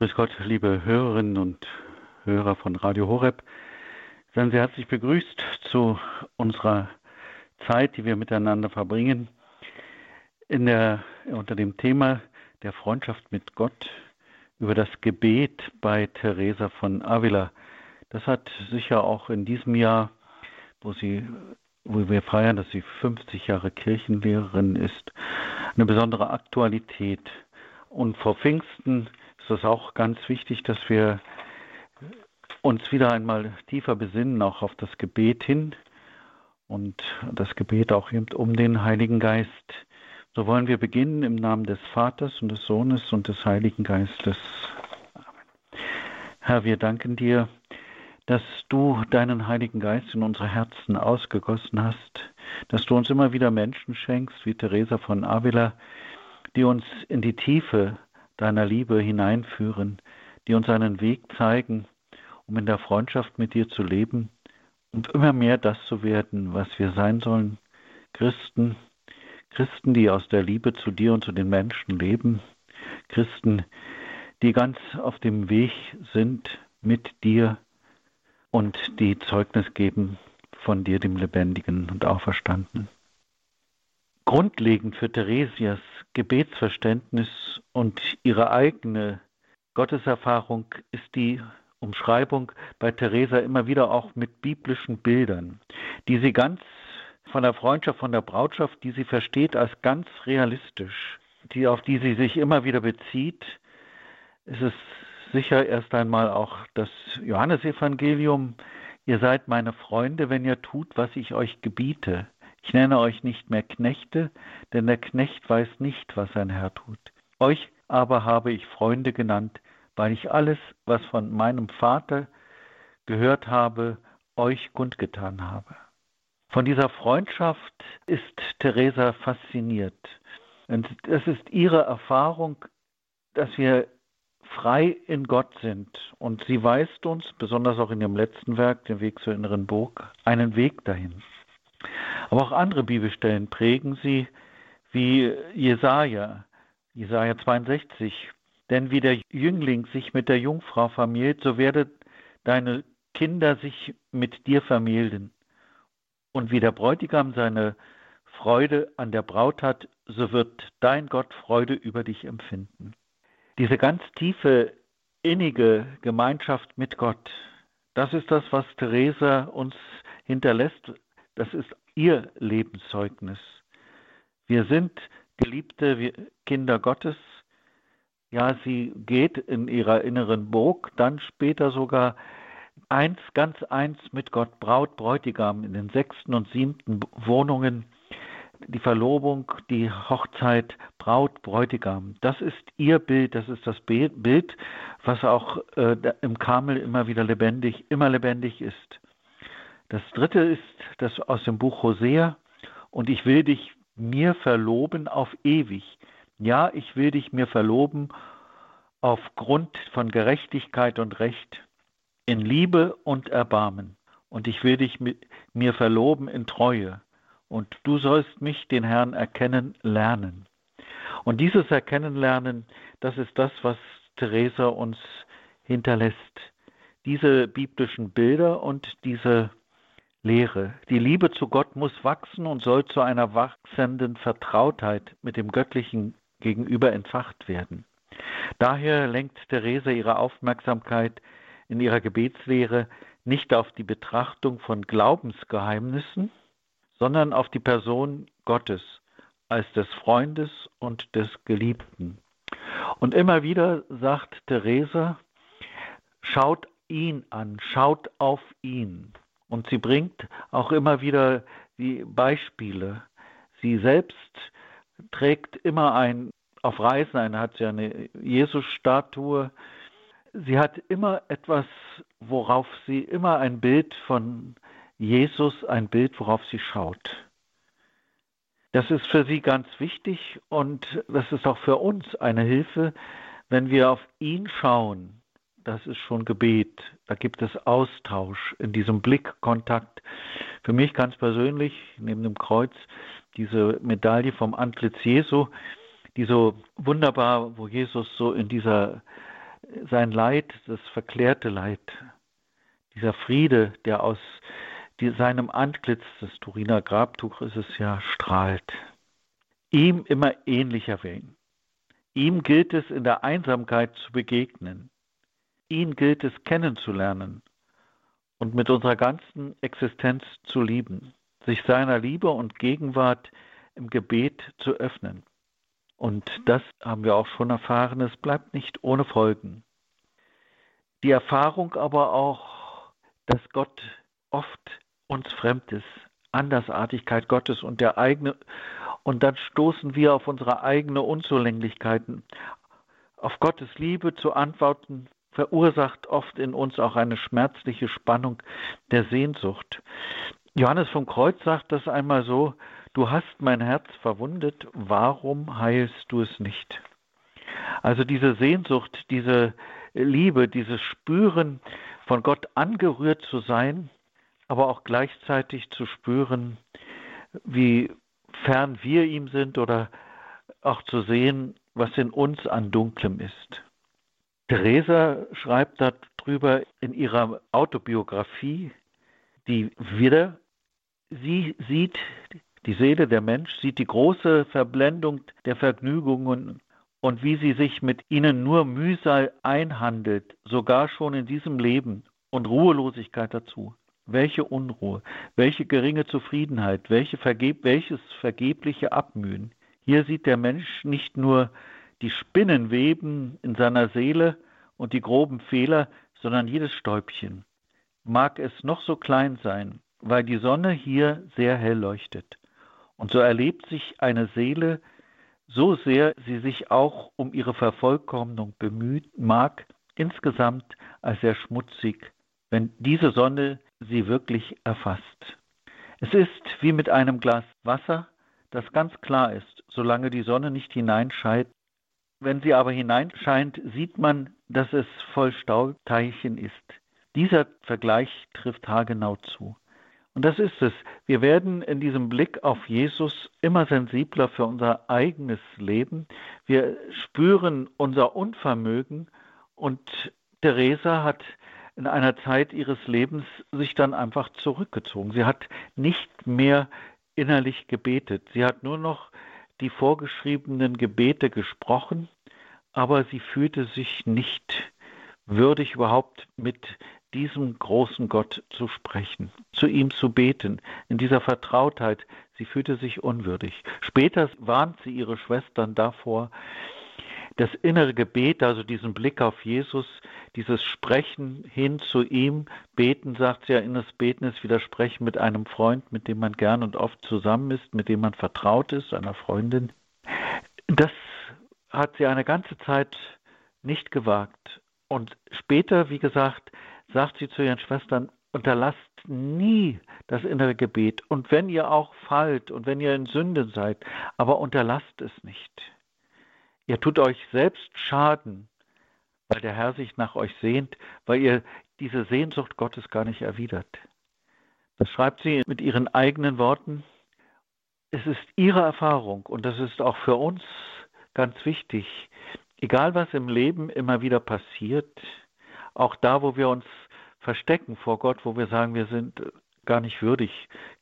Grüß Gott, liebe Hörerinnen und Hörer von Radio Horeb. Seien Sie herzlich begrüßt zu unserer Zeit, die wir miteinander verbringen, in der, unter dem Thema der Freundschaft mit Gott über das Gebet bei Teresa von Avila. Das hat sicher auch in diesem Jahr, wo sie, wo wir feiern, dass sie 50 Jahre Kirchenlehrerin ist, eine besondere Aktualität. Und vor Pfingsten ist es auch ganz wichtig, dass wir uns wieder einmal tiefer besinnen, auch auf das Gebet hin und das Gebet auch eben um den Heiligen Geist. So wollen wir beginnen im Namen des Vaters und des Sohnes und des Heiligen Geistes. Amen. Herr, wir danken dir, dass du deinen Heiligen Geist in unsere Herzen ausgegossen hast, dass du uns immer wieder Menschen schenkst, wie Teresa von Avila, die uns in die Tiefe deiner Liebe hineinführen, die uns einen Weg zeigen, um in der Freundschaft mit dir zu leben und immer mehr das zu werden, was wir sein sollen, Christen, Christen, die aus der Liebe zu dir und zu den Menschen leben, Christen, die ganz auf dem Weg sind mit dir und die Zeugnis geben von dir, dem Lebendigen und Auferstandenen. Grundlegend für Theresias Gebetsverständnis und ihre eigene Gotteserfahrung ist die Umschreibung bei Theresa immer wieder auch mit biblischen Bildern, die sie ganz von der Freundschaft, von der Brautschaft, die sie versteht als ganz realistisch, die auf die sie sich immer wieder bezieht, ist es sicher erst einmal auch das Johannesevangelium. Ihr seid meine Freunde, wenn ihr tut, was ich euch gebiete. Ich nenne euch nicht mehr Knechte, denn der Knecht weiß nicht, was sein Herr tut. Euch aber habe ich Freunde genannt, weil ich alles, was von meinem Vater gehört habe, euch kundgetan habe. Von dieser Freundschaft ist Theresa fasziniert. Und es ist ihre Erfahrung, dass wir frei in Gott sind. Und sie weist uns, besonders auch in ihrem letzten Werk, den Weg zur inneren Burg, einen Weg dahin. Aber auch andere Bibelstellen prägen sie, wie Jesaja, Jesaja 62. Denn wie der Jüngling sich mit der Jungfrau vermählt, so werden deine Kinder sich mit dir vermählen. Und wie der Bräutigam seine Freude an der Braut hat, so wird dein Gott Freude über dich empfinden. Diese ganz tiefe, innige Gemeinschaft mit Gott, das ist das, was Theresa uns hinterlässt. Das ist ihr Lebenszeugnis. Wir sind geliebte Kinder Gottes. Ja, sie geht in ihrer inneren Burg, dann später sogar eins, ganz eins mit Gott, Braut, Bräutigam in den sechsten und siebten Wohnungen. Die Verlobung, die Hochzeit, Braut, Bräutigam. Das ist ihr Bild, das ist das Bild, was auch äh, im Karmel immer wieder lebendig, immer lebendig ist. Das dritte ist das aus dem Buch Hosea. Und ich will dich mir verloben auf ewig. Ja, ich will dich mir verloben aufgrund von Gerechtigkeit und Recht, in Liebe und Erbarmen. Und ich will dich mit mir verloben in Treue. Und du sollst mich, den Herrn, erkennen lernen. Und dieses Erkennen lernen, das ist das, was Theresa uns hinterlässt. Diese biblischen Bilder und diese Lehre. Die Liebe zu Gott muss wachsen und soll zu einer wachsenden Vertrautheit mit dem Göttlichen gegenüber entfacht werden. Daher lenkt Therese ihre Aufmerksamkeit in ihrer Gebetslehre nicht auf die Betrachtung von Glaubensgeheimnissen, sondern auf die Person Gottes als des Freundes und des Geliebten. Und immer wieder sagt Therese, schaut ihn an, schaut auf ihn. Und sie bringt auch immer wieder die Beispiele. Sie selbst trägt immer ein, auf Reisen eine, hat sie eine Jesus-Statue. Sie hat immer etwas, worauf sie immer ein Bild von Jesus, ein Bild, worauf sie schaut. Das ist für sie ganz wichtig und das ist auch für uns eine Hilfe, wenn wir auf ihn schauen, das ist schon Gebet. Da gibt es Austausch in diesem Blickkontakt. Für mich ganz persönlich, neben dem Kreuz, diese Medaille vom Antlitz Jesu, die so wunderbar, wo Jesus so in dieser sein Leid, das verklärte Leid, dieser Friede, der aus die, seinem Antlitz, das Turiner Grabtuch ist es ja, strahlt, ihm immer ähnlicher werden. Ihm gilt es in der Einsamkeit zu begegnen. Ihn gilt es kennenzulernen und mit unserer ganzen Existenz zu lieben, sich seiner Liebe und Gegenwart im Gebet zu öffnen. Und das haben wir auch schon erfahren, es bleibt nicht ohne Folgen. Die Erfahrung aber auch, dass Gott oft uns fremd ist, Andersartigkeit Gottes und der eigene, und dann stoßen wir auf unsere eigene Unzulänglichkeiten. Auf Gottes Liebe zu antworten, verursacht oft in uns auch eine schmerzliche Spannung der Sehnsucht. Johannes vom Kreuz sagt das einmal so, du hast mein Herz verwundet, warum heilst du es nicht? Also diese Sehnsucht, diese Liebe, dieses Spüren, von Gott angerührt zu sein, aber auch gleichzeitig zu spüren, wie fern wir ihm sind oder auch zu sehen, was in uns an Dunklem ist. Theresa schreibt darüber in ihrer Autobiografie, die wieder, sie sieht, die Seele der Mensch sieht die große Verblendung der Vergnügungen und wie sie sich mit ihnen nur Mühsal einhandelt, sogar schon in diesem Leben und Ruhelosigkeit dazu. Welche Unruhe, welche geringe Zufriedenheit, welche vergeb welches vergebliche Abmühen. Hier sieht der Mensch nicht nur die Spinnenweben in seiner Seele und die groben Fehler, sondern jedes Stäubchen. Mag es noch so klein sein, weil die Sonne hier sehr hell leuchtet. Und so erlebt sich eine Seele, so sehr sie sich auch um ihre Vervollkommnung bemüht mag, insgesamt als sehr schmutzig, wenn diese Sonne sie wirklich erfasst. Es ist wie mit einem Glas Wasser, das ganz klar ist, solange die Sonne nicht hineinscheint. Wenn sie aber hineinscheint, sieht man, dass es voll Staubteilchen ist. Dieser Vergleich trifft haargenau zu. Und das ist es. Wir werden in diesem Blick auf Jesus immer sensibler für unser eigenes Leben. Wir spüren unser Unvermögen und Theresa hat in einer Zeit ihres Lebens sich dann einfach zurückgezogen. Sie hat nicht mehr innerlich gebetet. Sie hat nur noch die vorgeschriebenen Gebete gesprochen, aber sie fühlte sich nicht würdig überhaupt mit diesem großen Gott zu sprechen, zu ihm zu beten, in dieser Vertrautheit. Sie fühlte sich unwürdig. Später warnt sie ihre Schwestern davor, das innere Gebet, also diesen Blick auf Jesus, dieses Sprechen hin zu ihm, beten, sagt sie ja, inneres Beten ist Widersprechen mit einem Freund, mit dem man gern und oft zusammen ist, mit dem man vertraut ist, einer Freundin. Das hat sie eine ganze Zeit nicht gewagt. Und später, wie gesagt, sagt sie zu ihren Schwestern, unterlasst nie das innere Gebet. Und wenn ihr auch fallt und wenn ihr in Sünde seid, aber unterlasst es nicht. Ihr tut euch selbst Schaden, weil der Herr sich nach euch sehnt, weil ihr diese Sehnsucht Gottes gar nicht erwidert. Das schreibt sie mit ihren eigenen Worten. Es ist ihre Erfahrung und das ist auch für uns ganz wichtig. Egal was im Leben immer wieder passiert, auch da, wo wir uns verstecken vor Gott, wo wir sagen, wir sind gar nicht würdig,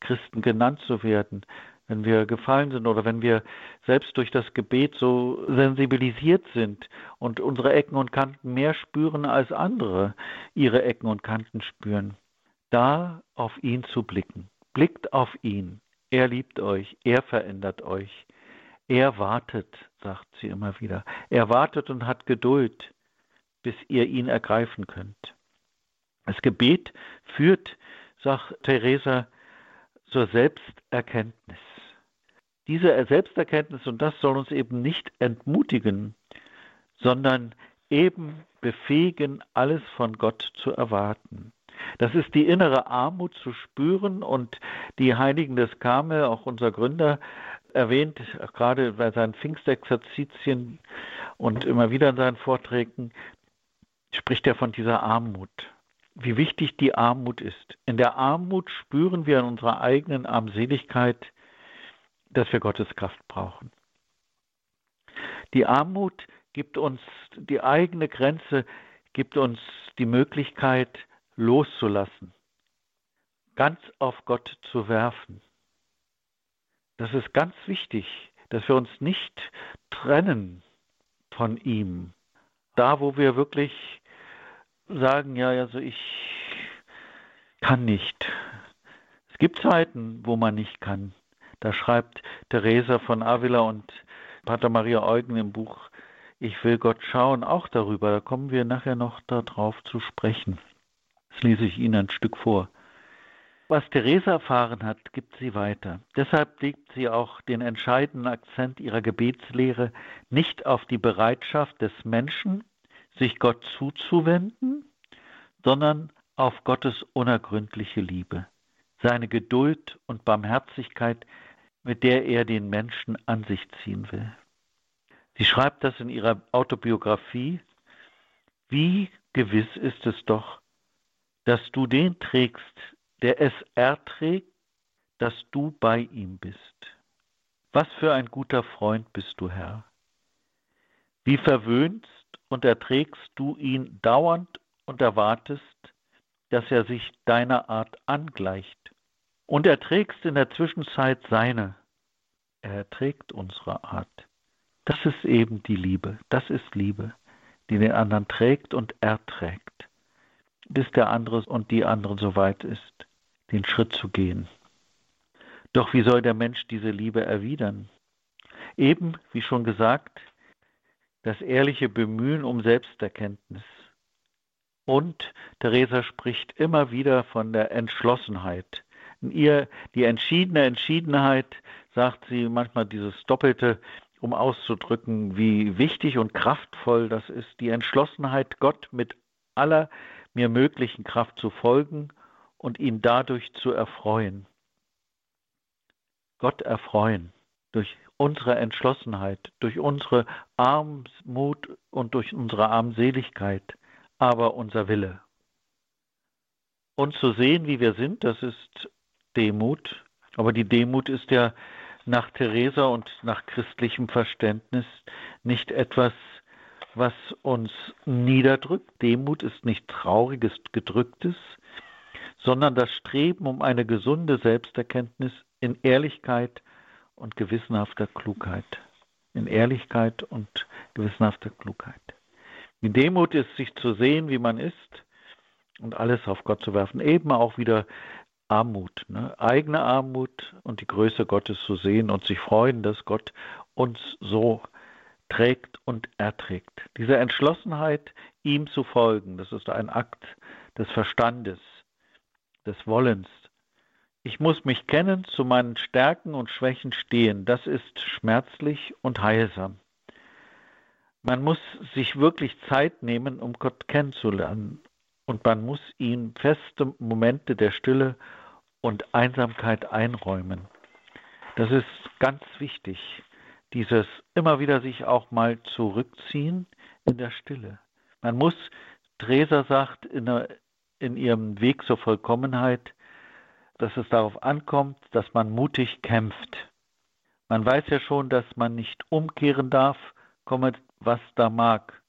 Christen genannt zu werden, wenn wir gefallen sind oder wenn wir selbst durch das Gebet so sensibilisiert sind und unsere Ecken und Kanten mehr spüren als andere ihre Ecken und Kanten spüren, da auf ihn zu blicken. Blickt auf ihn. Er liebt euch, er verändert euch. Er wartet, sagt sie immer wieder. Er wartet und hat Geduld, bis ihr ihn ergreifen könnt. Das Gebet führt, sagt Theresa, zur Selbsterkenntnis. Diese Selbsterkenntnis, und das soll uns eben nicht entmutigen, sondern eben befähigen, alles von Gott zu erwarten. Das ist die innere Armut zu spüren und die Heiligen des Karmel, auch unser Gründer, erwähnt, gerade bei seinen Pfingstexerzitien und immer wieder in seinen Vorträgen, spricht er von dieser Armut. Wie wichtig die Armut ist. In der Armut spüren wir in unserer eigenen Armseligkeit, dass wir Gottes Kraft brauchen. Die Armut gibt uns die eigene Grenze, gibt uns die Möglichkeit loszulassen, ganz auf Gott zu werfen. Das ist ganz wichtig, dass wir uns nicht trennen von ihm. Da, wo wir wirklich sagen, ja, also ich kann nicht. Es gibt Zeiten, wo man nicht kann. Da schreibt Theresa von Avila und Pater Maria Eugen im Buch Ich will Gott schauen auch darüber. Da kommen wir nachher noch darauf zu sprechen. Das lese ich Ihnen ein Stück vor. Was Theresa erfahren hat, gibt sie weiter. Deshalb legt sie auch den entscheidenden Akzent ihrer Gebetslehre nicht auf die Bereitschaft des Menschen, sich Gott zuzuwenden, sondern auf Gottes unergründliche Liebe, seine Geduld und Barmherzigkeit, mit der er den Menschen an sich ziehen will. Sie schreibt das in ihrer Autobiografie. Wie gewiss ist es doch, dass du den trägst, der es erträgt, dass du bei ihm bist. Was für ein guter Freund bist du, Herr. Wie verwöhnst und erträgst du ihn dauernd und erwartest, dass er sich deiner Art angleicht. Und erträgst in der Zwischenzeit seine. Er erträgt unsere Art. Das ist eben die Liebe. Das ist Liebe, die den anderen trägt und erträgt, bis der andere und die andere so weit ist den Schritt zu gehen. Doch wie soll der Mensch diese Liebe erwidern? Eben, wie schon gesagt, das ehrliche Bemühen um Selbsterkenntnis. Und Theresa spricht immer wieder von der Entschlossenheit. Ihr die entschiedene Entschiedenheit, sagt sie manchmal dieses Doppelte, um auszudrücken, wie wichtig und kraftvoll das ist, die Entschlossenheit, Gott mit aller mir möglichen Kraft zu folgen und ihn dadurch zu erfreuen. Gott erfreuen durch unsere Entschlossenheit, durch unsere Armut und durch unsere Armseligkeit, aber unser Wille. Und zu sehen, wie wir sind, das ist Demut. Aber die Demut ist ja nach Theresa und nach christlichem Verständnis nicht etwas, was uns niederdrückt. Demut ist nicht trauriges, gedrücktes, sondern das Streben um eine gesunde Selbsterkenntnis in Ehrlichkeit und gewissenhafter Klugheit. In Ehrlichkeit und gewissenhafter Klugheit. Die Demut ist, sich zu sehen, wie man ist und alles auf Gott zu werfen. Eben auch wieder Armut, ne? eigene Armut und die Größe Gottes zu sehen und sich freuen, dass Gott uns so trägt und erträgt. Diese Entschlossenheit, ihm zu folgen, das ist ein Akt des Verstandes, des Wollens. Ich muss mich kennen, zu meinen Stärken und Schwächen stehen. Das ist schmerzlich und heilsam. Man muss sich wirklich Zeit nehmen, um Gott kennenzulernen. Und man muss ihm feste Momente der Stille und Einsamkeit einräumen. Das ist ganz wichtig, dieses immer wieder sich auch mal zurückziehen in der Stille. Man muss, Theresa sagt, in der in ihrem Weg zur Vollkommenheit, dass es darauf ankommt, dass man mutig kämpft. Man weiß ja schon, dass man nicht umkehren darf, komme was da mag.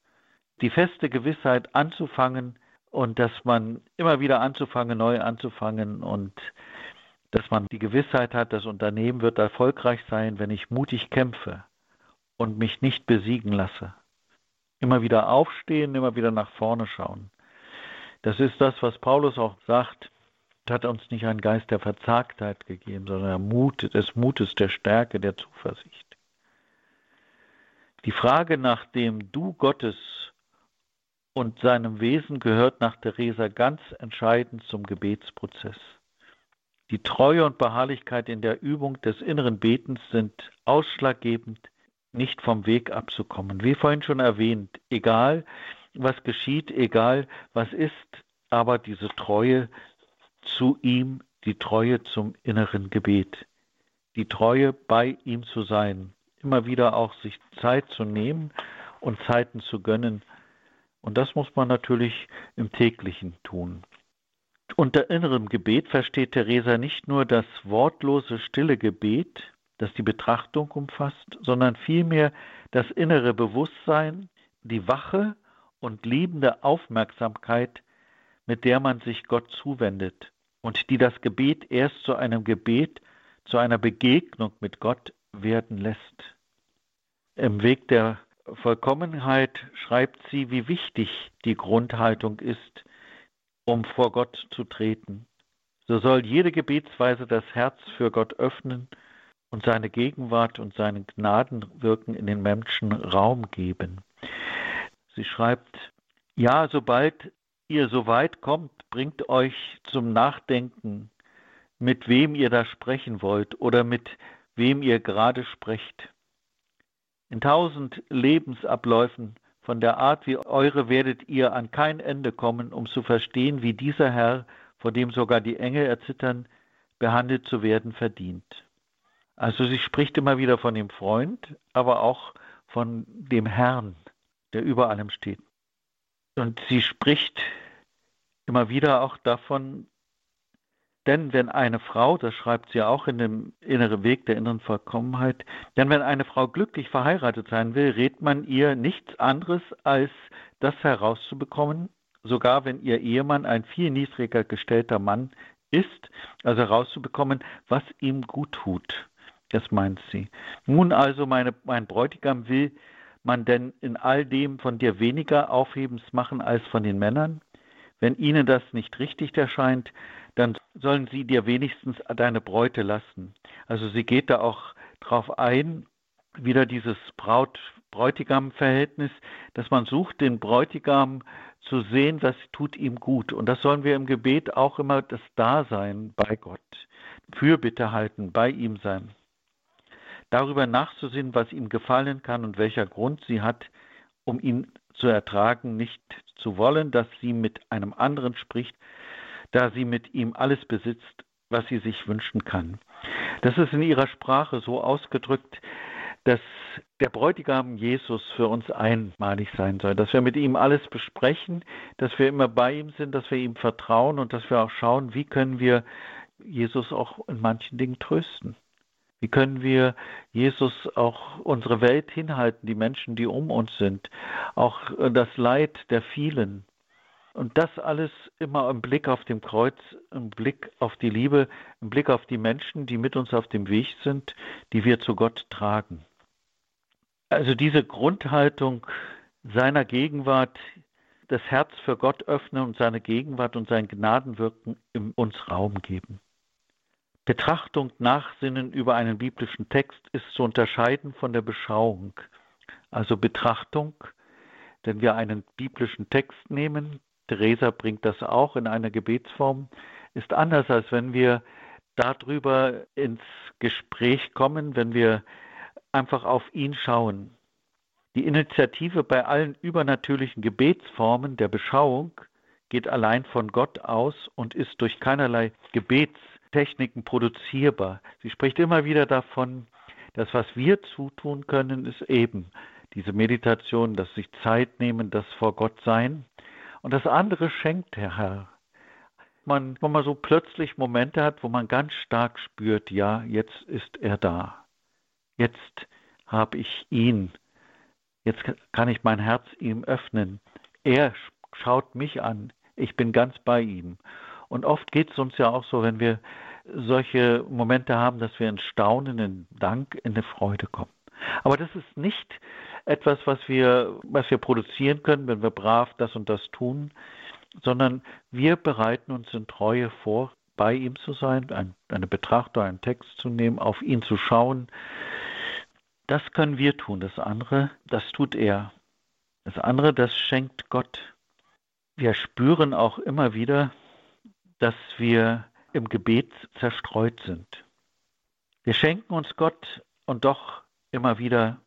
Die feste Gewissheit anzufangen und dass man immer wieder anzufangen, neu anzufangen und dass man die Gewissheit hat, das Unternehmen wird erfolgreich sein, wenn ich mutig kämpfe und mich nicht besiegen lasse. Immer wieder aufstehen, immer wieder nach vorne schauen. Das ist das, was Paulus auch sagt. Hat uns nicht einen Geist der Verzagtheit gegeben, sondern der Mut, des Mutes, der Stärke, der Zuversicht. Die Frage nach dem Du Gottes und seinem Wesen gehört nach Theresa ganz entscheidend zum Gebetsprozess. Die Treue und Beharrlichkeit in der Übung des inneren Betens sind ausschlaggebend, nicht vom Weg abzukommen. Wie vorhin schon erwähnt, egal was geschieht, egal was ist, aber diese Treue zu ihm, die Treue zum inneren Gebet, die Treue bei ihm zu sein, immer wieder auch sich Zeit zu nehmen und Zeiten zu gönnen. Und das muss man natürlich im täglichen tun. Unter innerem Gebet versteht Theresa nicht nur das wortlose, stille Gebet, das die Betrachtung umfasst, sondern vielmehr das innere Bewusstsein, die wache und liebende Aufmerksamkeit, mit der man sich Gott zuwendet und die das Gebet erst zu einem Gebet, zu einer Begegnung mit Gott werden lässt. Im Weg der Vollkommenheit schreibt sie, wie wichtig die Grundhaltung ist, um vor Gott zu treten. So soll jede Gebetsweise das Herz für Gott öffnen und seine Gegenwart und seinen Gnadenwirken in den Menschen Raum geben. Sie schreibt, ja, sobald ihr so weit kommt, bringt euch zum Nachdenken, mit wem ihr da sprechen wollt oder mit wem ihr gerade sprecht. In tausend Lebensabläufen von der Art wie eure werdet ihr an kein Ende kommen, um zu verstehen, wie dieser Herr, vor dem sogar die Engel erzittern, behandelt zu werden verdient. Also sie spricht immer wieder von dem Freund, aber auch von dem Herrn, der über allem steht. Und sie spricht immer wieder auch davon, denn wenn eine Frau, das schreibt sie auch in dem inneren Weg der inneren Vollkommenheit, denn wenn eine Frau glücklich verheiratet sein will, rät man ihr nichts anderes, als das herauszubekommen, sogar wenn ihr Ehemann ein viel niedriger gestellter Mann ist, also herauszubekommen, was ihm gut tut. Das meint sie. Nun also, meine, mein Bräutigam will man denn in all dem von dir weniger Aufhebens machen als von den Männern? Wenn ihnen das nicht richtig erscheint, dann sollen sie dir wenigstens deine Bräute lassen. Also sie geht da auch drauf ein, wieder dieses Braut-Bräutigam-Verhältnis, dass man sucht, den Bräutigam zu sehen, was tut ihm gut. Und das sollen wir im Gebet auch immer das Dasein bei Gott, Fürbitte halten, bei ihm sein. Darüber nachzusehen, was ihm gefallen kann und welcher Grund sie hat, um ihn zu ertragen, nicht zu wollen, dass sie mit einem anderen spricht, da sie mit ihm alles besitzt, was sie sich wünschen kann. Das ist in ihrer Sprache so ausgedrückt, dass der Bräutigam Jesus für uns einmalig sein soll, dass wir mit ihm alles besprechen, dass wir immer bei ihm sind, dass wir ihm vertrauen und dass wir auch schauen, wie können wir Jesus auch in manchen Dingen trösten. Wie können wir Jesus auch unsere Welt hinhalten, die Menschen, die um uns sind, auch das Leid der vielen, und das alles immer im Blick auf dem Kreuz, im Blick auf die Liebe, im Blick auf die Menschen, die mit uns auf dem Weg sind, die wir zu Gott tragen. Also diese Grundhaltung seiner Gegenwart, das Herz für Gott öffnen und seine Gegenwart und sein Gnadenwirken in uns Raum geben. Betrachtung, Nachsinnen über einen biblischen Text ist zu unterscheiden von der Beschauung. Also Betrachtung, wenn wir einen biblischen Text nehmen, Theresa bringt das auch in einer Gebetsform, ist anders, als wenn wir darüber ins Gespräch kommen, wenn wir einfach auf ihn schauen. Die Initiative bei allen übernatürlichen Gebetsformen der Beschauung geht allein von Gott aus und ist durch keinerlei Gebetstechniken produzierbar. Sie spricht immer wieder davon, dass was wir zutun können, ist eben diese Meditation, das sich Zeit nehmen, das vor Gott sein. Und das andere schenkt der Herr. Man, wenn man so plötzlich Momente hat, wo man ganz stark spürt, ja, jetzt ist er da. Jetzt habe ich ihn. Jetzt kann ich mein Herz ihm öffnen. Er schaut mich an. Ich bin ganz bei ihm. Und oft geht es uns ja auch so, wenn wir solche Momente haben, dass wir in Staunen, in Dank, in eine Freude kommen. Aber das ist nicht etwas, was wir, was wir produzieren können, wenn wir brav das und das tun, sondern wir bereiten uns in Treue vor, bei ihm zu sein, ein, eine Betrachtung, einen Text zu nehmen, auf ihn zu schauen. Das können wir tun. Das andere, das tut er. Das andere, das schenkt Gott. Wir spüren auch immer wieder, dass wir im Gebet zerstreut sind. Wir schenken uns Gott und doch immer wieder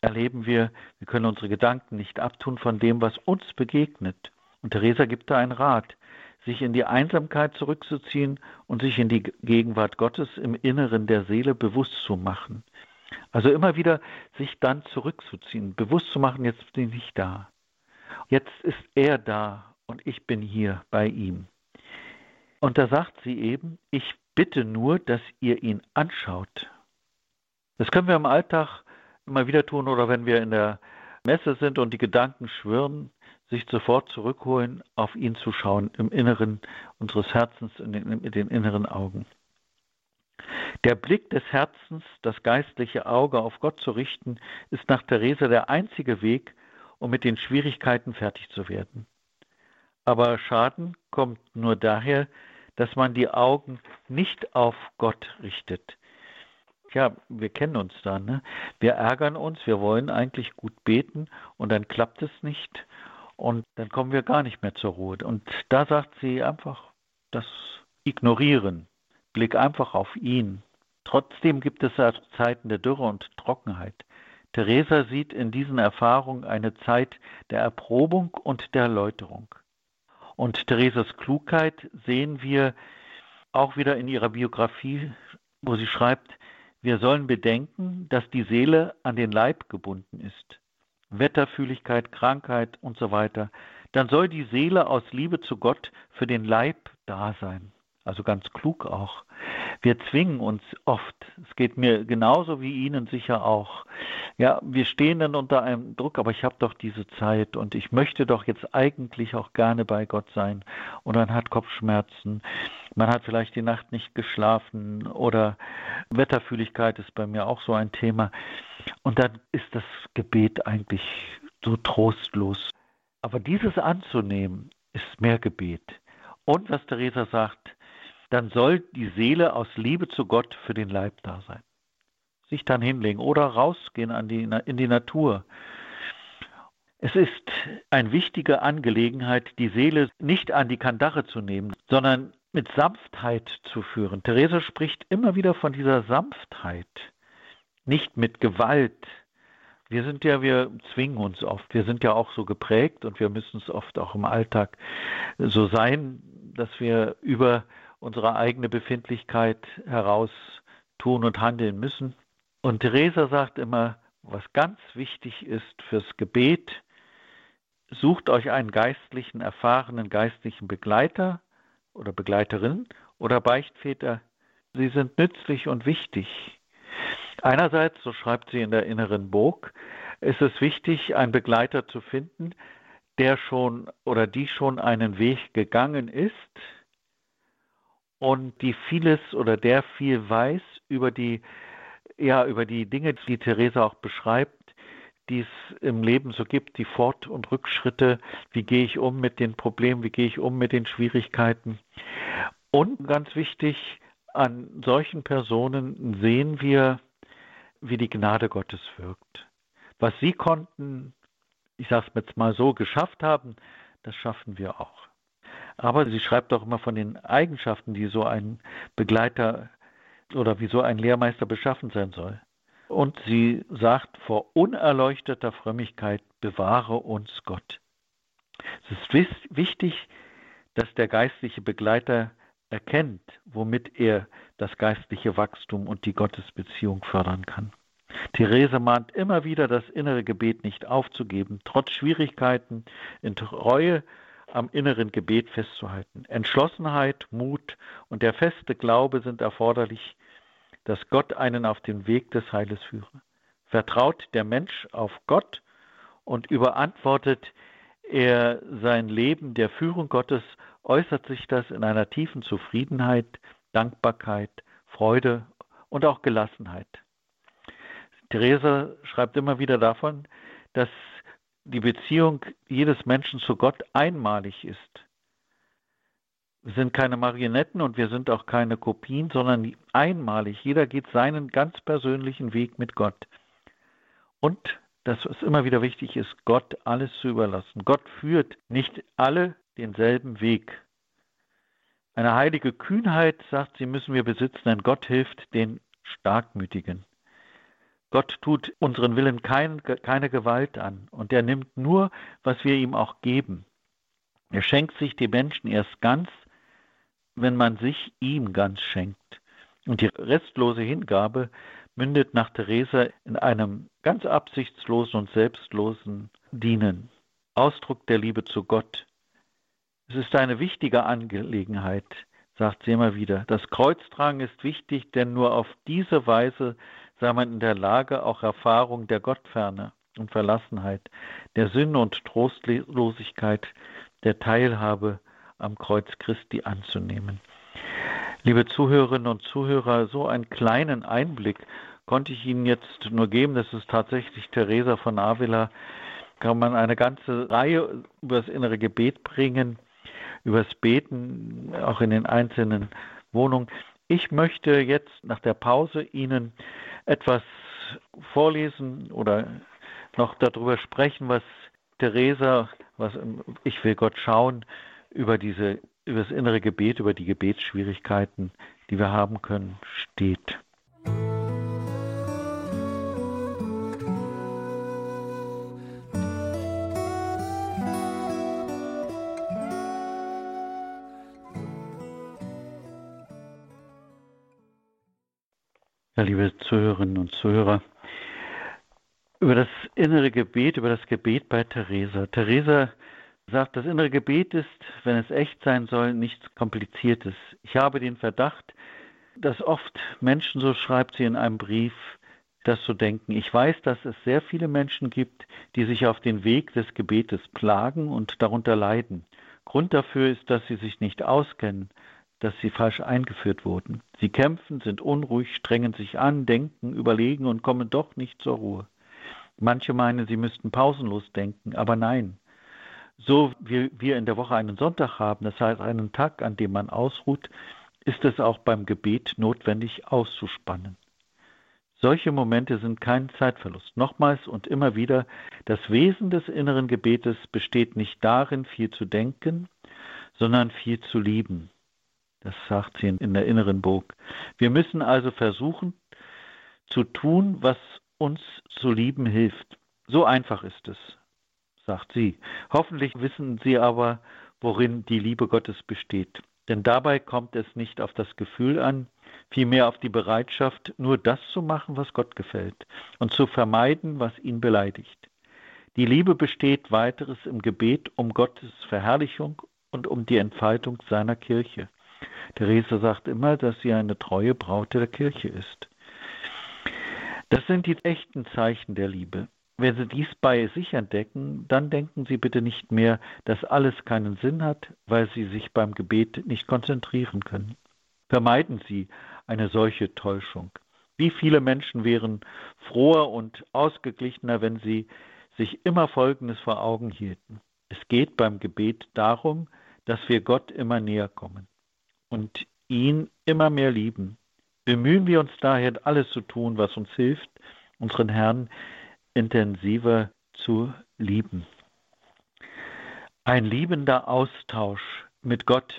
erleben wir, wir können unsere Gedanken nicht abtun von dem, was uns begegnet. Und Theresa gibt da einen Rat, sich in die Einsamkeit zurückzuziehen und sich in die Gegenwart Gottes im Inneren der Seele bewusst zu machen. Also immer wieder sich dann zurückzuziehen, bewusst zu machen, jetzt bin ich da. Jetzt ist er da und ich bin hier bei ihm. Und da sagt sie eben, ich bitte nur, dass ihr ihn anschaut. Das können wir im Alltag immer wieder tun oder wenn wir in der Messe sind und die Gedanken schwirren, sich sofort zurückholen, auf ihn zu schauen, im Inneren unseres Herzens, in den, in den inneren Augen. Der Blick des Herzens, das geistliche Auge auf Gott zu richten, ist nach Therese der einzige Weg, um mit den Schwierigkeiten fertig zu werden. Aber Schaden kommt nur daher, dass man die Augen nicht auf Gott richtet. Ja, wir kennen uns da. Ne? Wir ärgern uns, wir wollen eigentlich gut beten und dann klappt es nicht und dann kommen wir gar nicht mehr zur Ruhe. Und da sagt sie einfach, das Ignorieren, Blick einfach auf ihn. Trotzdem gibt es Zeiten der Dürre und Trockenheit. Theresa sieht in diesen Erfahrungen eine Zeit der Erprobung und der Erläuterung. Und Theresas Klugheit sehen wir auch wieder in ihrer Biografie, wo sie schreibt, wir sollen bedenken, dass die Seele an den Leib gebunden ist. Wetterfühligkeit, Krankheit und so weiter. Dann soll die Seele aus Liebe zu Gott für den Leib da sein. Also ganz klug auch. Wir zwingen uns oft, es geht mir genauso wie Ihnen sicher auch. Ja, wir stehen dann unter einem Druck, aber ich habe doch diese Zeit und ich möchte doch jetzt eigentlich auch gerne bei Gott sein. Und man hat Kopfschmerzen, man hat vielleicht die Nacht nicht geschlafen oder Wetterfühligkeit ist bei mir auch so ein Thema. Und dann ist das Gebet eigentlich so trostlos. Aber dieses anzunehmen, ist mehr Gebet. Und was Theresa sagt, dann soll die Seele aus Liebe zu Gott für den Leib da sein. Sich dann hinlegen oder rausgehen die, in die Natur. Es ist eine wichtige Angelegenheit, die Seele nicht an die Kandare zu nehmen, sondern mit Sanftheit zu führen. Therese spricht immer wieder von dieser Sanftheit, nicht mit Gewalt. Wir sind ja, wir zwingen uns oft, wir sind ja auch so geprägt und wir müssen es oft auch im Alltag so sein, dass wir über unsere eigene Befindlichkeit heraus tun und handeln müssen. Und Theresa sagt immer, was ganz wichtig ist fürs Gebet, sucht euch einen geistlichen, erfahrenen geistlichen Begleiter oder Begleiterin oder Beichtväter. Sie sind nützlich und wichtig. Einerseits, so schreibt sie in der inneren Burg, ist es wichtig, einen Begleiter zu finden, der schon oder die schon einen Weg gegangen ist, und die vieles oder der viel weiß über die, ja, über die Dinge, die Theresa auch beschreibt, die es im Leben so gibt, die Fort- und Rückschritte, wie gehe ich um mit den Problemen, wie gehe ich um mit den Schwierigkeiten. Und ganz wichtig, an solchen Personen sehen wir, wie die Gnade Gottes wirkt. Was sie konnten, ich sage es jetzt mal so, geschafft haben, das schaffen wir auch. Aber sie schreibt auch immer von den Eigenschaften, die so ein Begleiter oder wie so ein Lehrmeister beschaffen sein soll. Und sie sagt, vor unerleuchteter Frömmigkeit bewahre uns Gott. Es ist wichtig, dass der geistliche Begleiter erkennt, womit er das geistliche Wachstum und die Gottesbeziehung fördern kann. Therese mahnt immer wieder, das innere Gebet nicht aufzugeben, trotz Schwierigkeiten, in Treue am inneren Gebet festzuhalten. Entschlossenheit, Mut und der feste Glaube sind erforderlich, dass Gott einen auf den Weg des Heiles führe. Vertraut der Mensch auf Gott und überantwortet er sein Leben der Führung Gottes, äußert sich das in einer tiefen Zufriedenheit, Dankbarkeit, Freude und auch Gelassenheit. Theresa schreibt immer wieder davon, dass die Beziehung jedes Menschen zu Gott einmalig ist. Wir sind keine Marionetten und wir sind auch keine Kopien, sondern einmalig. Jeder geht seinen ganz persönlichen Weg mit Gott. Und das, was immer wieder wichtig ist, Gott alles zu überlassen. Gott führt nicht alle denselben Weg. Eine heilige Kühnheit, sagt sie, müssen wir besitzen, denn Gott hilft den Starkmütigen. Gott tut unseren Willen kein, keine Gewalt an und er nimmt nur, was wir ihm auch geben. Er schenkt sich die Menschen erst ganz, wenn man sich ihm ganz schenkt. Und die restlose Hingabe mündet nach Theresa in einem ganz absichtslosen und selbstlosen Dienen. Ausdruck der Liebe zu Gott. Es ist eine wichtige Angelegenheit, sagt sie immer wieder. Das Kreuztragen ist wichtig, denn nur auf diese Weise sei man in der Lage, auch Erfahrung der Gottferne und Verlassenheit, der Sünde und Trostlosigkeit, der Teilhabe am Kreuz Christi anzunehmen. Liebe Zuhörerinnen und Zuhörer, so einen kleinen Einblick konnte ich Ihnen jetzt nur geben. Das ist tatsächlich Teresa von Avila. Kann man eine ganze Reihe über das innere Gebet bringen, über das Beten, auch in den einzelnen Wohnungen. Ich möchte jetzt nach der Pause Ihnen etwas vorlesen oder noch darüber sprechen, was Teresa, was ich will Gott schauen, über diese über das innere Gebet, über die Gebetsschwierigkeiten, die wir haben können, steht. Liebe Zuhörerinnen und Zuhörer, über das innere Gebet, über das Gebet bei Theresa. Theresa sagt, das innere Gebet ist, wenn es echt sein soll, nichts Kompliziertes. Ich habe den Verdacht, dass oft Menschen, so schreibt sie in einem Brief, das so denken. Ich weiß, dass es sehr viele Menschen gibt, die sich auf den Weg des Gebetes plagen und darunter leiden. Grund dafür ist, dass sie sich nicht auskennen, dass sie falsch eingeführt wurden. Sie kämpfen, sind unruhig, strengen sich an, denken, überlegen und kommen doch nicht zur Ruhe. Manche meinen, sie müssten pausenlos denken, aber nein, so wie wir in der Woche einen Sonntag haben, das heißt einen Tag, an dem man ausruht, ist es auch beim Gebet notwendig auszuspannen. Solche Momente sind kein Zeitverlust. Nochmals und immer wieder, das Wesen des inneren Gebetes besteht nicht darin, viel zu denken, sondern viel zu lieben. Das sagt sie in der inneren Burg. Wir müssen also versuchen zu tun, was uns zu lieben hilft. So einfach ist es sagt sie. Hoffentlich wissen Sie aber, worin die Liebe Gottes besteht. Denn dabei kommt es nicht auf das Gefühl an, vielmehr auf die Bereitschaft, nur das zu machen, was Gott gefällt und zu vermeiden, was ihn beleidigt. Die Liebe besteht weiteres im Gebet um Gottes Verherrlichung und um die Entfaltung seiner Kirche. Therese sagt immer, dass sie eine treue Braut der Kirche ist. Das sind die echten Zeichen der Liebe. Wenn Sie dies bei sich entdecken, dann denken Sie bitte nicht mehr, dass alles keinen Sinn hat, weil Sie sich beim Gebet nicht konzentrieren können. Vermeiden Sie eine solche Täuschung. Wie viele Menschen wären froher und ausgeglichener, wenn sie sich immer Folgendes vor Augen hielten. Es geht beim Gebet darum, dass wir Gott immer näher kommen und ihn immer mehr lieben. Bemühen wir uns daher, alles zu tun, was uns hilft, unseren Herrn intensiver zu lieben. Ein liebender Austausch mit Gott.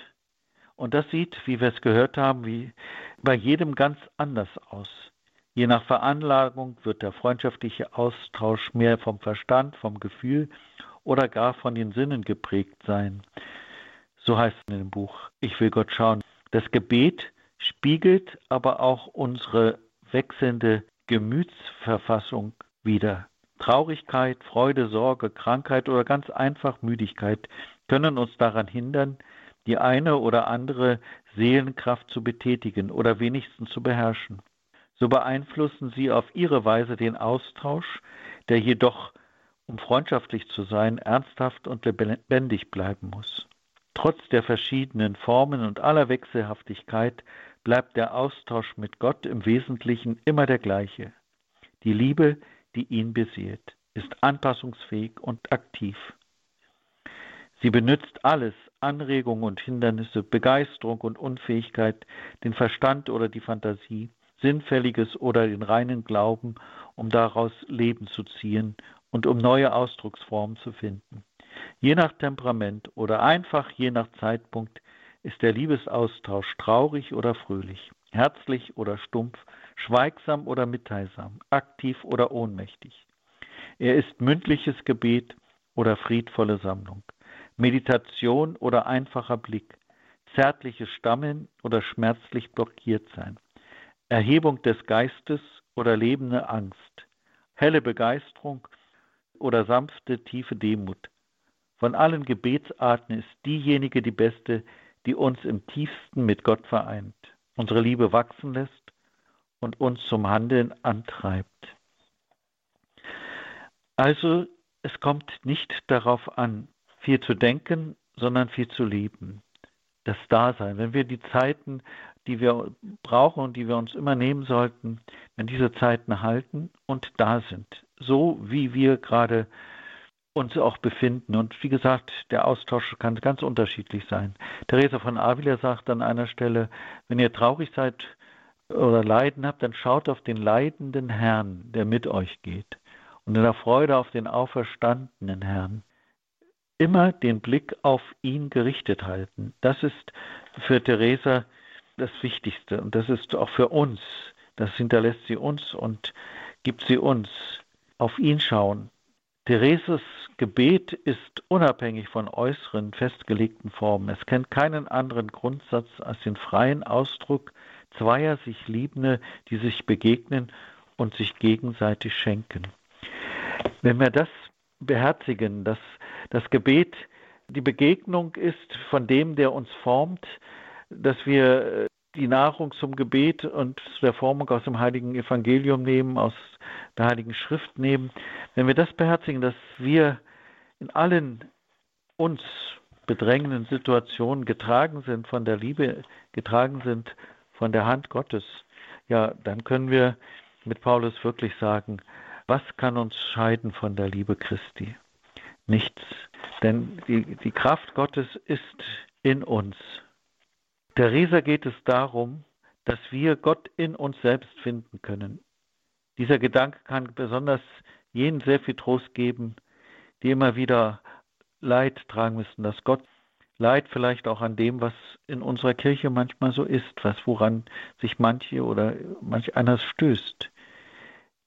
Und das sieht, wie wir es gehört haben, wie bei jedem ganz anders aus. Je nach Veranlagung wird der freundschaftliche Austausch mehr vom Verstand, vom Gefühl oder gar von den Sinnen geprägt sein. So heißt es in dem Buch Ich will Gott schauen. Das Gebet spiegelt aber auch unsere wechselnde Gemütsverfassung wieder. Traurigkeit, Freude, Sorge, Krankheit oder ganz einfach Müdigkeit können uns daran hindern, die eine oder andere Seelenkraft zu betätigen oder wenigstens zu beherrschen. So beeinflussen sie auf ihre Weise den Austausch, der jedoch, um freundschaftlich zu sein, ernsthaft und lebendig bleiben muss. Trotz der verschiedenen Formen und aller Wechselhaftigkeit bleibt der Austausch mit Gott im Wesentlichen immer der gleiche. Die Liebe, die ihn beseelt, ist anpassungsfähig und aktiv. Sie benutzt alles, Anregungen und Hindernisse, Begeisterung und Unfähigkeit, den Verstand oder die Fantasie, Sinnfälliges oder den reinen Glauben, um daraus Leben zu ziehen und um neue Ausdrucksformen zu finden. Je nach Temperament oder einfach je nach Zeitpunkt ist der Liebesaustausch traurig oder fröhlich, herzlich oder stumpf, schweigsam oder mitteilsam, aktiv oder ohnmächtig. Er ist mündliches Gebet oder friedvolle Sammlung, Meditation oder einfacher Blick, zärtliches Stammeln oder schmerzlich blockiert sein, Erhebung des Geistes oder lebende Angst, helle Begeisterung oder sanfte, tiefe Demut. Von allen Gebetsarten ist diejenige die beste, die uns im tiefsten mit Gott vereint, unsere Liebe wachsen lässt und uns zum Handeln antreibt. Also es kommt nicht darauf an, viel zu denken, sondern viel zu lieben. Das Dasein. Wenn wir die Zeiten, die wir brauchen und die wir uns immer nehmen sollten, wenn diese Zeiten halten und da sind, so wie wir gerade uns auch befinden. Und wie gesagt, der Austausch kann ganz unterschiedlich sein. Theresa von Avila sagt an einer Stelle, wenn ihr traurig seid oder Leiden habt, dann schaut auf den leidenden Herrn, der mit euch geht. Und in der Freude auf den auferstandenen Herrn. Immer den Blick auf ihn gerichtet halten. Das ist für Theresa das Wichtigste. Und das ist auch für uns. Das hinterlässt sie uns und gibt sie uns. Auf ihn schauen, Thereses Gebet ist unabhängig von äußeren festgelegten Formen. Es kennt keinen anderen Grundsatz als den freien Ausdruck zweier sich Liebende, die sich begegnen und sich gegenseitig schenken. Wenn wir das beherzigen, dass das Gebet die Begegnung ist von dem, der uns formt, dass wir die Nahrung zum Gebet und zu der Formung aus dem Heiligen Evangelium nehmen, aus der Heiligen Schrift nehmen, wenn wir das beherzigen, dass wir in allen uns bedrängenden Situationen getragen sind von der Liebe, getragen sind von der Hand Gottes, ja, dann können wir mit Paulus wirklich sagen, was kann uns scheiden von der Liebe Christi? Nichts. Denn die, die Kraft Gottes ist in uns. Theresa geht es darum, dass wir Gott in uns selbst finden können. Dieser Gedanke kann besonders jenen sehr viel Trost geben, die immer wieder Leid tragen müssen, dass Gott Leid vielleicht auch an dem, was in unserer Kirche manchmal so ist, was woran sich manche oder manch einer stößt.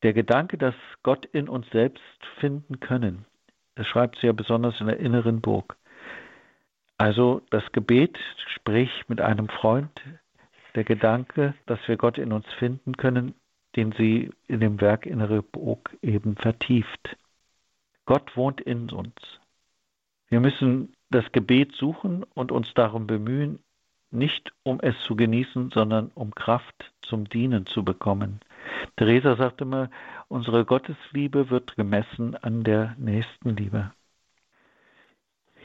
Der Gedanke, dass Gott in uns selbst finden können, das schreibt sie ja besonders in der inneren Burg. Also das Gebet, sprich mit einem Freund, der Gedanke, dass wir Gott in uns finden können, den sie in dem Werk Innere Burg eben vertieft. Gott wohnt in uns. Wir müssen das Gebet suchen und uns darum bemühen, nicht um es zu genießen, sondern um Kraft zum Dienen zu bekommen. Theresa sagt immer, unsere Gottesliebe wird gemessen an der Nächstenliebe.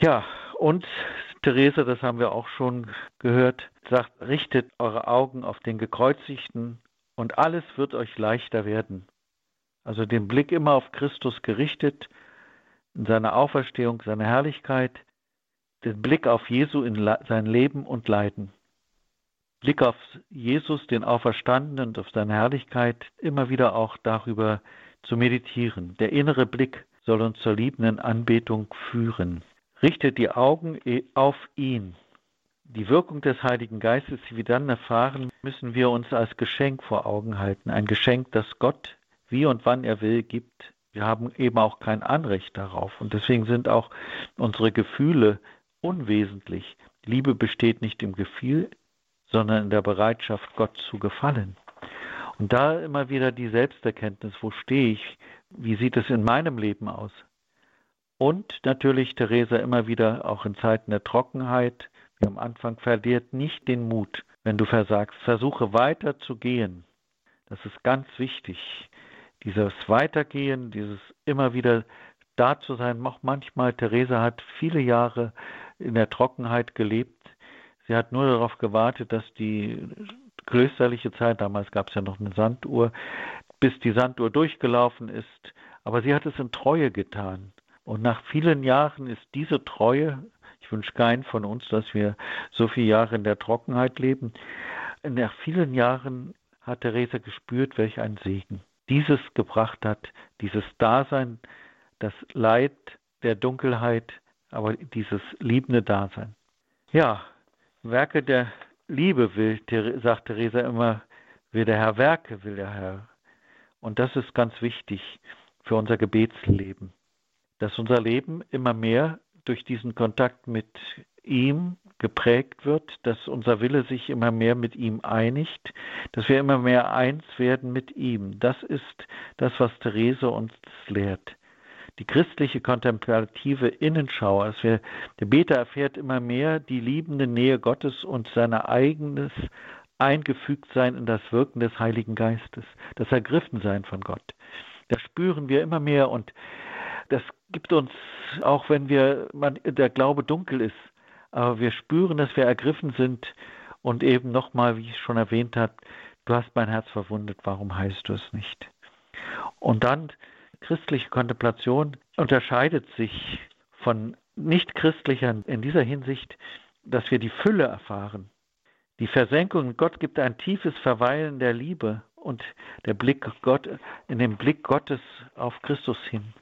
Ja, und Therese, das haben wir auch schon gehört, sagt, richtet eure Augen auf den Gekreuzigten und alles wird euch leichter werden. Also den Blick immer auf Christus gerichtet, in seiner Auferstehung, seiner Herrlichkeit, den Blick auf Jesu in sein Leben und Leiden. Blick auf Jesus, den Auferstandenen und auf seine Herrlichkeit, immer wieder auch darüber zu meditieren. Der innere Blick soll uns zur liebenden Anbetung führen. Richtet die Augen auf ihn. Die Wirkung des Heiligen Geistes, die wir dann erfahren, müssen wir uns als Geschenk vor Augen halten. Ein Geschenk, das Gott wie und wann er will gibt. Wir haben eben auch kein Anrecht darauf. Und deswegen sind auch unsere Gefühle unwesentlich. Liebe besteht nicht im Gefühl, sondern in der Bereitschaft, Gott zu gefallen. Und da immer wieder die Selbsterkenntnis, wo stehe ich, wie sieht es in meinem Leben aus? Und natürlich, Theresa, immer wieder auch in Zeiten der Trockenheit, wie am Anfang, verliert nicht den Mut, wenn du versagst. Versuche weiter zu gehen. Das ist ganz wichtig. Dieses Weitergehen, dieses immer wieder da zu sein. Auch manchmal, Theresa hat viele Jahre in der Trockenheit gelebt. Sie hat nur darauf gewartet, dass die klösterliche Zeit, damals gab es ja noch eine Sanduhr, bis die Sanduhr durchgelaufen ist. Aber sie hat es in Treue getan. Und nach vielen Jahren ist diese Treue, ich wünsche keinen von uns, dass wir so viele Jahre in der Trockenheit leben, nach vielen Jahren hat Theresa gespürt, welch ein Segen dieses gebracht hat, dieses Dasein, das Leid der Dunkelheit, aber dieses liebende Dasein. Ja, Werke der Liebe will, sagt Theresa immer, will der Herr Werke, will der Herr. Und das ist ganz wichtig für unser Gebetsleben dass unser Leben immer mehr durch diesen Kontakt mit ihm geprägt wird, dass unser Wille sich immer mehr mit ihm einigt, dass wir immer mehr eins werden mit ihm. Das ist das, was Therese uns lehrt. Die christliche kontemplative Innenschau, als wir, der Beter erfährt immer mehr die liebende Nähe Gottes und sein eigenes Eingefügtsein in das Wirken des Heiligen Geistes, das Ergriffensein von Gott. Das spüren wir immer mehr und das gibt uns, auch wenn wir, man, der Glaube dunkel ist, aber wir spüren, dass wir ergriffen sind und eben nochmal, wie ich schon erwähnt habe, du hast mein Herz verwundet, warum heißt du es nicht? Und dann christliche Kontemplation unterscheidet sich von nicht-christlicher in dieser Hinsicht, dass wir die Fülle erfahren. Die Versenkung, Gott gibt ein tiefes Verweilen der Liebe und der Blick Gott, in dem Blick Gottes auf Christus hin.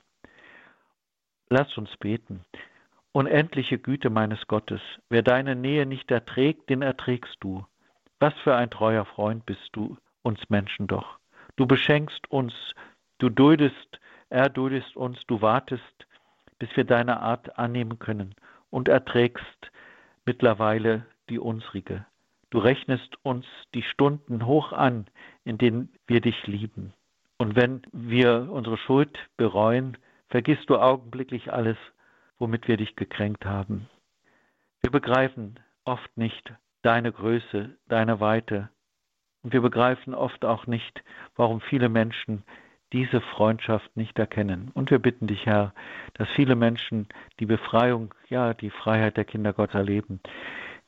Lass uns beten. Unendliche Güte meines Gottes, wer deine Nähe nicht erträgt, den erträgst du. Was für ein treuer Freund bist du, uns Menschen doch. Du beschenkst uns, du duldest, erduldest uns, du wartest, bis wir deine Art annehmen können und erträgst mittlerweile die unsrige. Du rechnest uns die Stunden hoch an, in denen wir dich lieben. Und wenn wir unsere Schuld bereuen, vergisst du augenblicklich alles, womit wir dich gekränkt haben. Wir begreifen oft nicht deine Größe, deine Weite. Und wir begreifen oft auch nicht, warum viele Menschen diese Freundschaft nicht erkennen. Und wir bitten dich, Herr, dass viele Menschen die Befreiung, ja, die Freiheit der Kinder Gott erleben,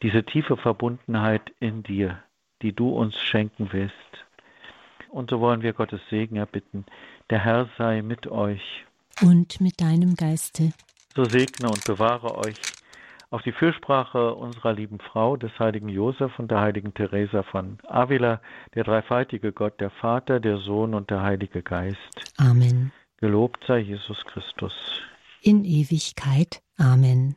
diese tiefe Verbundenheit in dir, die du uns schenken willst. Und so wollen wir Gottes Segen erbitten. Der Herr sei mit euch. Und mit deinem Geiste. So segne und bewahre euch auf die Fürsprache unserer lieben Frau, des heiligen Josef und der heiligen Teresa von Avila, der dreifaltige Gott, der Vater, der Sohn und der Heilige Geist. Amen. Gelobt sei Jesus Christus. In Ewigkeit. Amen.